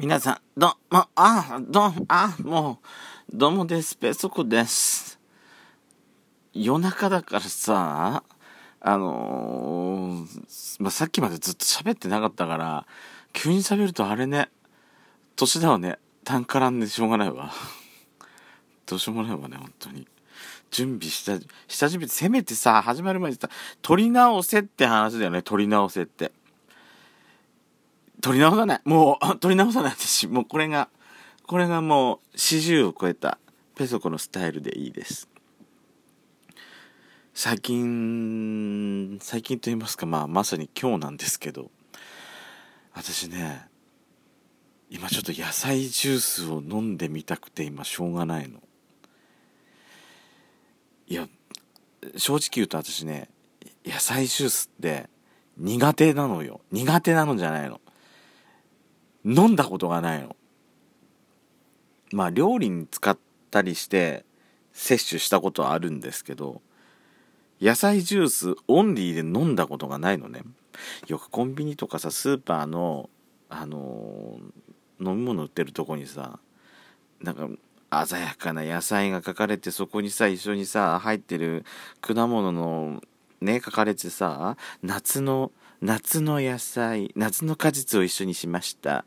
皆さん、ど、も、あ、ど、あ、もう、どうもです。ペソコです。夜中だからさ、あのー、まあ、さっきまでずっと喋ってなかったから、急に喋るとあれね、年だわね、単からんでしょうがないわ。どうしようもないわね、本当に。準備した、下準備せめてさ、始まる前にさ、取り直せって話だよね、取り直せって。取り直さない。もう、取り直さない私。もうこれが、これがもう40を超えたペソコのスタイルでいいです。最近、最近と言いますか、まあまさに今日なんですけど、私ね、今ちょっと野菜ジュースを飲んでみたくて今しょうがないの。いや、正直言うと私ね、野菜ジュースって苦手なのよ。苦手なのじゃないの。飲んだことがないの。まあ料理に使ったりして摂取したことはあるんですけど、野菜ジュースオンリーで飲んだことがないのね。よくコンビニとかさ、スーパーの、あのー、飲み物売ってるとこにさ、なんか鮮やかな野菜が書かれてそこにさ一緒にさ入ってる果物のね書かれてさ夏の夏の野菜、夏の果実を一緒にしました。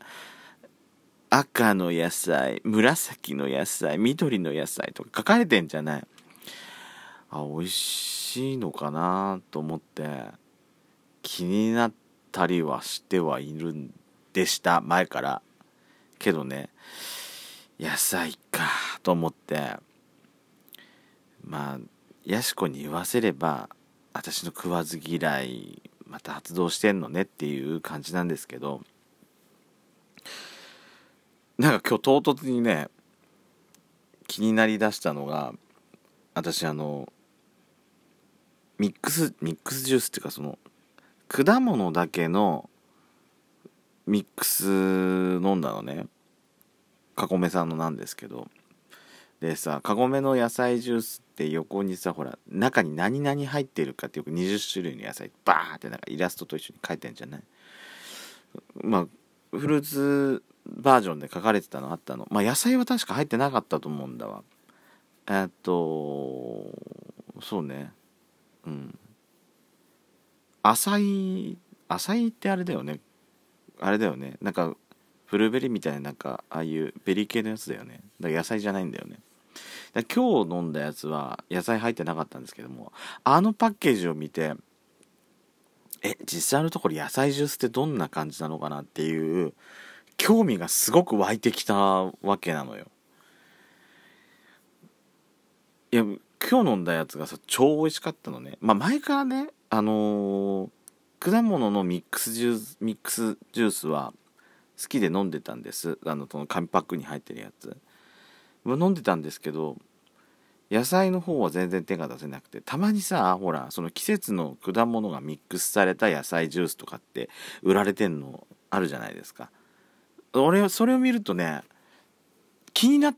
赤の野菜、紫の野菜、緑の野菜とか書かれてんじゃない。あ、美味しいのかなと思って気になったりはしてはいるんでした、前から。けどね、野菜かと思って、まあ、やしこに言わせれば、私の食わず嫌いまた発動してんのねっていう感じなんですけどなんか今日唐突にね気になりだしたのが私あのミックスミックスジュースっていうかその果物だけのミックス飲んだのねカゴメさんのなんですけど。でさカゴメの野菜ジュースって横にさほら中に何々入ってるかってよく20種類の野菜バーってなんかイラストと一緒に書いてんじゃない？まあフルーツバージョンで書かれてたのあったの。まあ野菜は確か入ってなかったと思うんだわ。えっとそうね。うん。浅い浅いってあれだよね。あれだよね。なんかブルーベリーみたいななんかああいうベリー系のやつだよね。だから野菜じゃないんだよね。今日飲んだやつは野菜入ってなかったんですけどもあのパッケージを見てえ実際のところ野菜ジュースってどんな感じなのかなっていう興味がすごく湧いてきたわけなのよ。いや今日飲んだやつがさ超美味しかったのね。まあ前からねあのー、果物のミックスジュースミックスジュースは好きで飲んでたんです。あのその紙パックに入ってるやつ。飲んでたんですけど野菜の方は全然手が出せなくてたまにさほらその季節の果物がミックスされた野菜ジュースとかって売られてんのあるじゃないですか。俺それを見るとね気になっ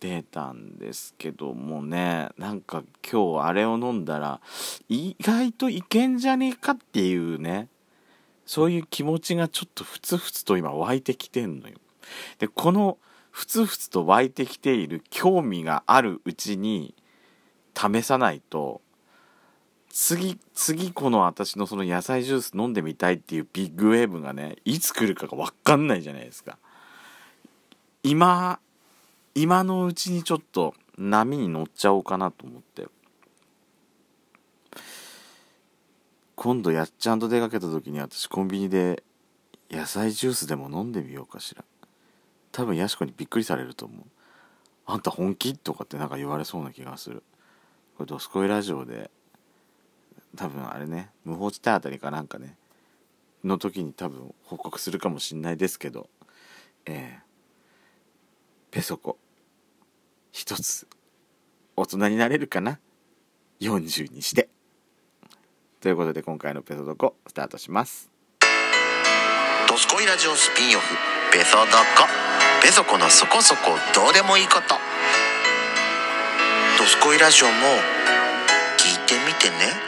てたんですけどもねなんか今日あれを飲んだら意外といけんじゃねえかっていうねそういう気持ちがちょっとふつふつと今湧いてきてんのよ。でこのふつふつと湧いてきている興味があるうちに試さないと次次この私のその野菜ジュース飲んでみたいっていうビッグウェーブがねいつ来るかが分かんないじゃないですか。今今のうちにちょっと波に乗っちゃおうかなと思って。今度やっちゃんと出かけた時に私コンビニで野菜ジュースでも飲んでみようかしら。多分やしこにびっくりされると思う。あんた本気？とかってなんか言われそうな気がする。これ「ドスコイラジオ」で多分あれね無法地帯あたりかなんかねの時に多分報告するかもしんないですけどえー、ペソコ一つ大人になれるかな？40にして。ということで今回のペソドコスタートします。ドスコイラジオスピンオフペソドコ。べそこのそこそこどうでもいいこと「どすこいラジオ」も聞いてみてね。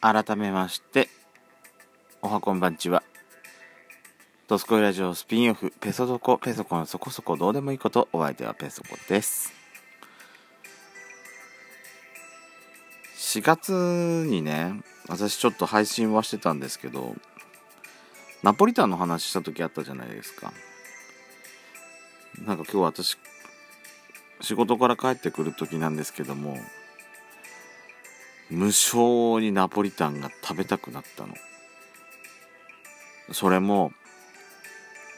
改めましておはこんばんちはドスコイラジオスピンオフペソドコペソコのそこそこどうでもいいことお相手はペソコです。4月にね私ちょっと配信はしてたんですけどナポリタンの話した時あったじゃないですか。なんか今日私仕事から帰ってくる時なんですけども無性にナポリタンが食べたくなったの。それも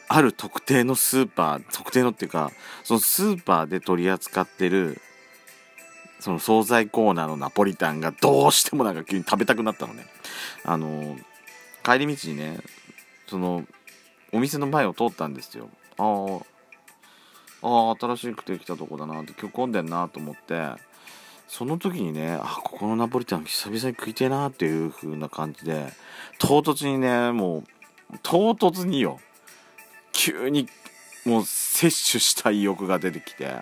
ある特定のスーパー特定のっていうかそのスーパーで取り扱ってるその惣菜コーナーのナポリタンがどうしてもなんか急に食べたくなったのね。あの帰り道にねそのお店の前を通ったんですよ。ああ新しくてきたとこだなって今日混んでんなと思ってその時にねあここのナポリタン久々に食いてえなっていう風な感じで唐突にねもう唐突によ。急にもう摂取したい欲が出てきて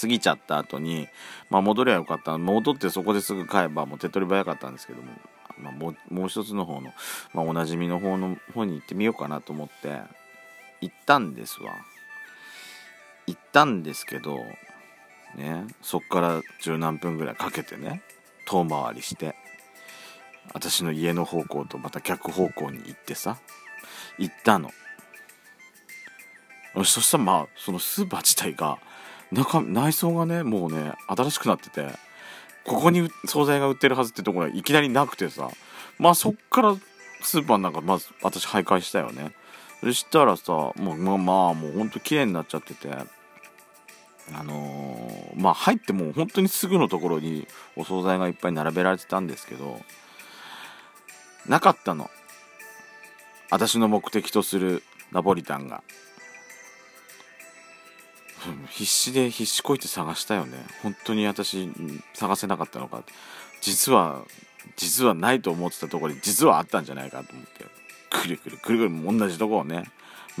過ぎちゃった後にまあ戻りゃよかった。戻ってそこですぐ買えばもう手っ取り早かったんですけども,、まあ、もうもう一つの方の、まあ、おなじみの方の方に行ってみようかなと思って行ったんですわ。行ったんですけどねそっから十何分ぐらいかけてね遠回りして私の家の方向とまた逆方向に行ってさ行ったの。そしたらまあそのスーパー自体が中内装がねもうね新しくなっててここに惣菜が売ってるはずってところがいきなりなくてさまあそっからスーパーなんかまず私徘徊したよね。そしたらさもうまあまあもうほんと綺麗になっちゃっててあのー、まあ入ってもう本当にすぐのところにお惣菜がいっぱい並べられてたんですけどなかったの。私の目的とするナポリタンが。必死で必死こいて探したよね。本当に私探せなかったのか。実は実はないと思ってたところに実はあったんじゃないかと思って。くるくるくるくる同じとこをね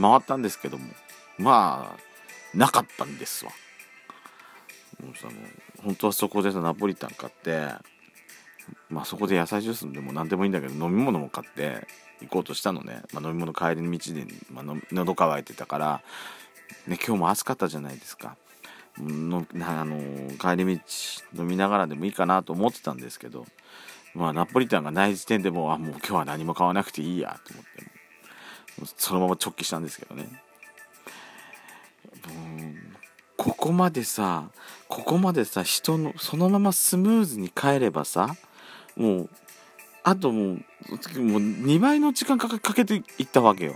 回ったんですけども。まあなかったんですわ。もうさ本当はそこでナポリタン買ってまあそこで野菜ジュースでも何でもいいんだけど飲み物も買って行こうとしたのね、まあ、飲み物帰りの道で、まあの、喉乾いてたからね、今日も暑かったじゃないですか。のあの帰り道飲みながらでもいいかなと思ってたんですけど、まあ、ナポリタンがない時点でもうあもう今日は何も買わなくていいやと思ってそのまま直帰したんですけどねここまでさここまでさ人のそのままスムーズに帰ればさもうあともうもう2倍の時間かけていったわけよ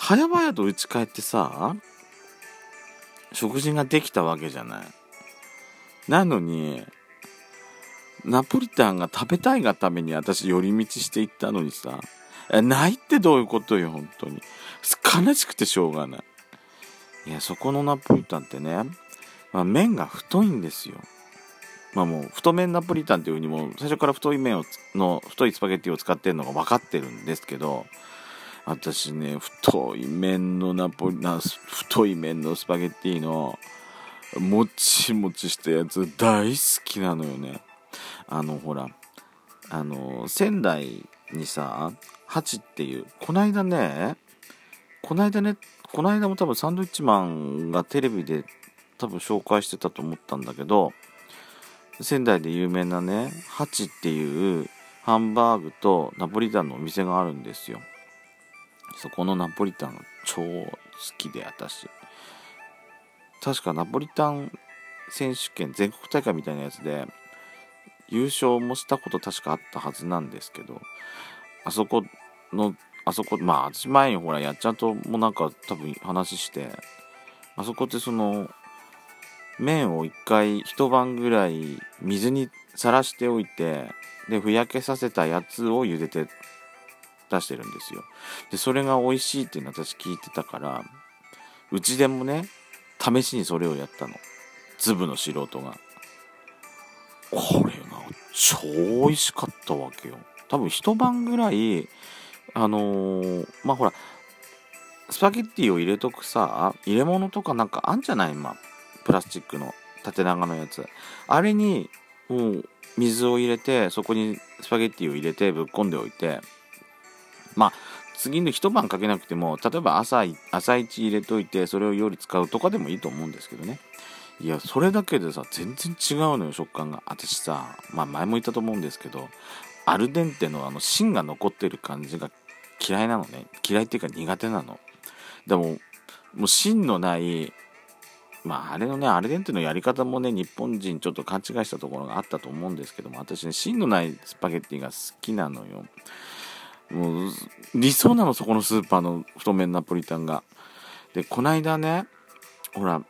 早々と家帰ってさ食事ができたわけじゃない。なのにナポリタンが食べたいがために私寄り道していったのにさないってどういうことよ本当に。悲しくてしょうがない。いやそこのナポリタンってね、まあ、麺が太いんですよ。まあもう太麺ナポリタンっていうふうにも最初から太い麺をの太いスパゲッティを使ってるのが分かってるんですけど私ね太い麺のナポリな太い麺のスパゲッティのもちもちしたやつ大好きなのよね。あのほらあの仙台にさハチっていうこないだねこないだねこの間も多分サンドイッチマンがテレビで多分紹介してたと思ったんだけど仙台で有名なねハチっていうハンバーグとナポリタンのお店があるんですよ。そこのナポリタン超好きで私。確かナポリタン選手権全国大会みたいなやつで優勝もしたこと確かあったはずなんですけどあそこのあそこまあ私前にほらやっちゃんともなんか多分話してあそこってその麺を一回一晩ぐらい水にさらしておいてでふやけさせたやつを茹でて出してるんですよ。でそれが美味しいっていうの私聞いてたからうちでもね試しにそれをやったの。粒の素人が。これが超美味しかったわけよ。多分一晩ぐらいあのー、まあほらスパゲッティを入れとくさ入れ物とかなんかあんじゃない？今プラスチックの縦長のやつ。あれにもう水を入れてそこにスパゲッティを入れてぶっ込んでおいてまあ次の一晩かけなくても例えば朝朝一入れといてそれを夜使うとかでもいいと思うんですけどね。いやそれだけでさ全然違うのよ食感が。私さまあ前も言ったと思うんですけどアルデンテのあの芯が残ってる感じが嫌いなのね。嫌いっていうか苦手なの。でももう芯のないまああれのねアルデンテのやり方もね日本人ちょっと勘違いしたところがあったと思うんですけども私ね芯のないスパゲッティが好きなのよ。もう理想なのそこのスーパーの太麺ナポリタンが。でこないだねほら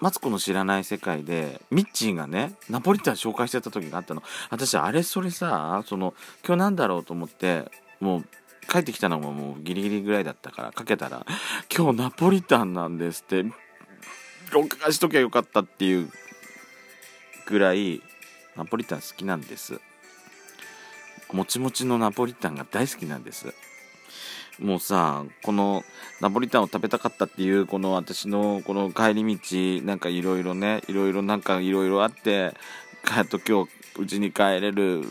マツコの知らない世界でミッチーがねナポリタン紹介してた時があったの。私あれそれさその今日なんだろうと思ってもう帰ってきたのももうギリギリぐらいだったからかけたら「今日ナポリタンなんです」って録画しときゃよかったっていうぐらいナポリタン好きなんです。もちもちのナポリタンが大好きなんです。もうさこのナポリタンを食べたかったっていうこの私のこの帰り道なんかいろいろねいろいろなんかいろいろあってやっと今日うちに帰れる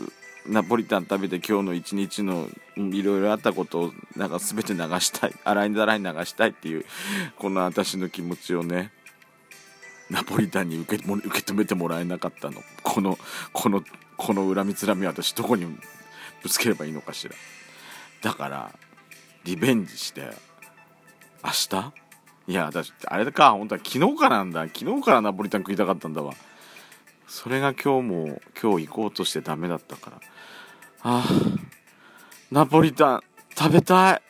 ナポリタン食べて今日の一日のいろいろあったことをなんか全て流したい洗いざらい流したいっていうこの私の気持ちをねナポリタンに受け受け止めてもらえなかったの。このこのこの恨みつらみ私どこにぶつければいいのかしら。だからリベンジして明日？いや私あれか本当は昨日からなんだ。昨日からナポリタン食いたかったんだわ。それが今日も今日行こうとしてダメだったから。ああナポリタン食べたい。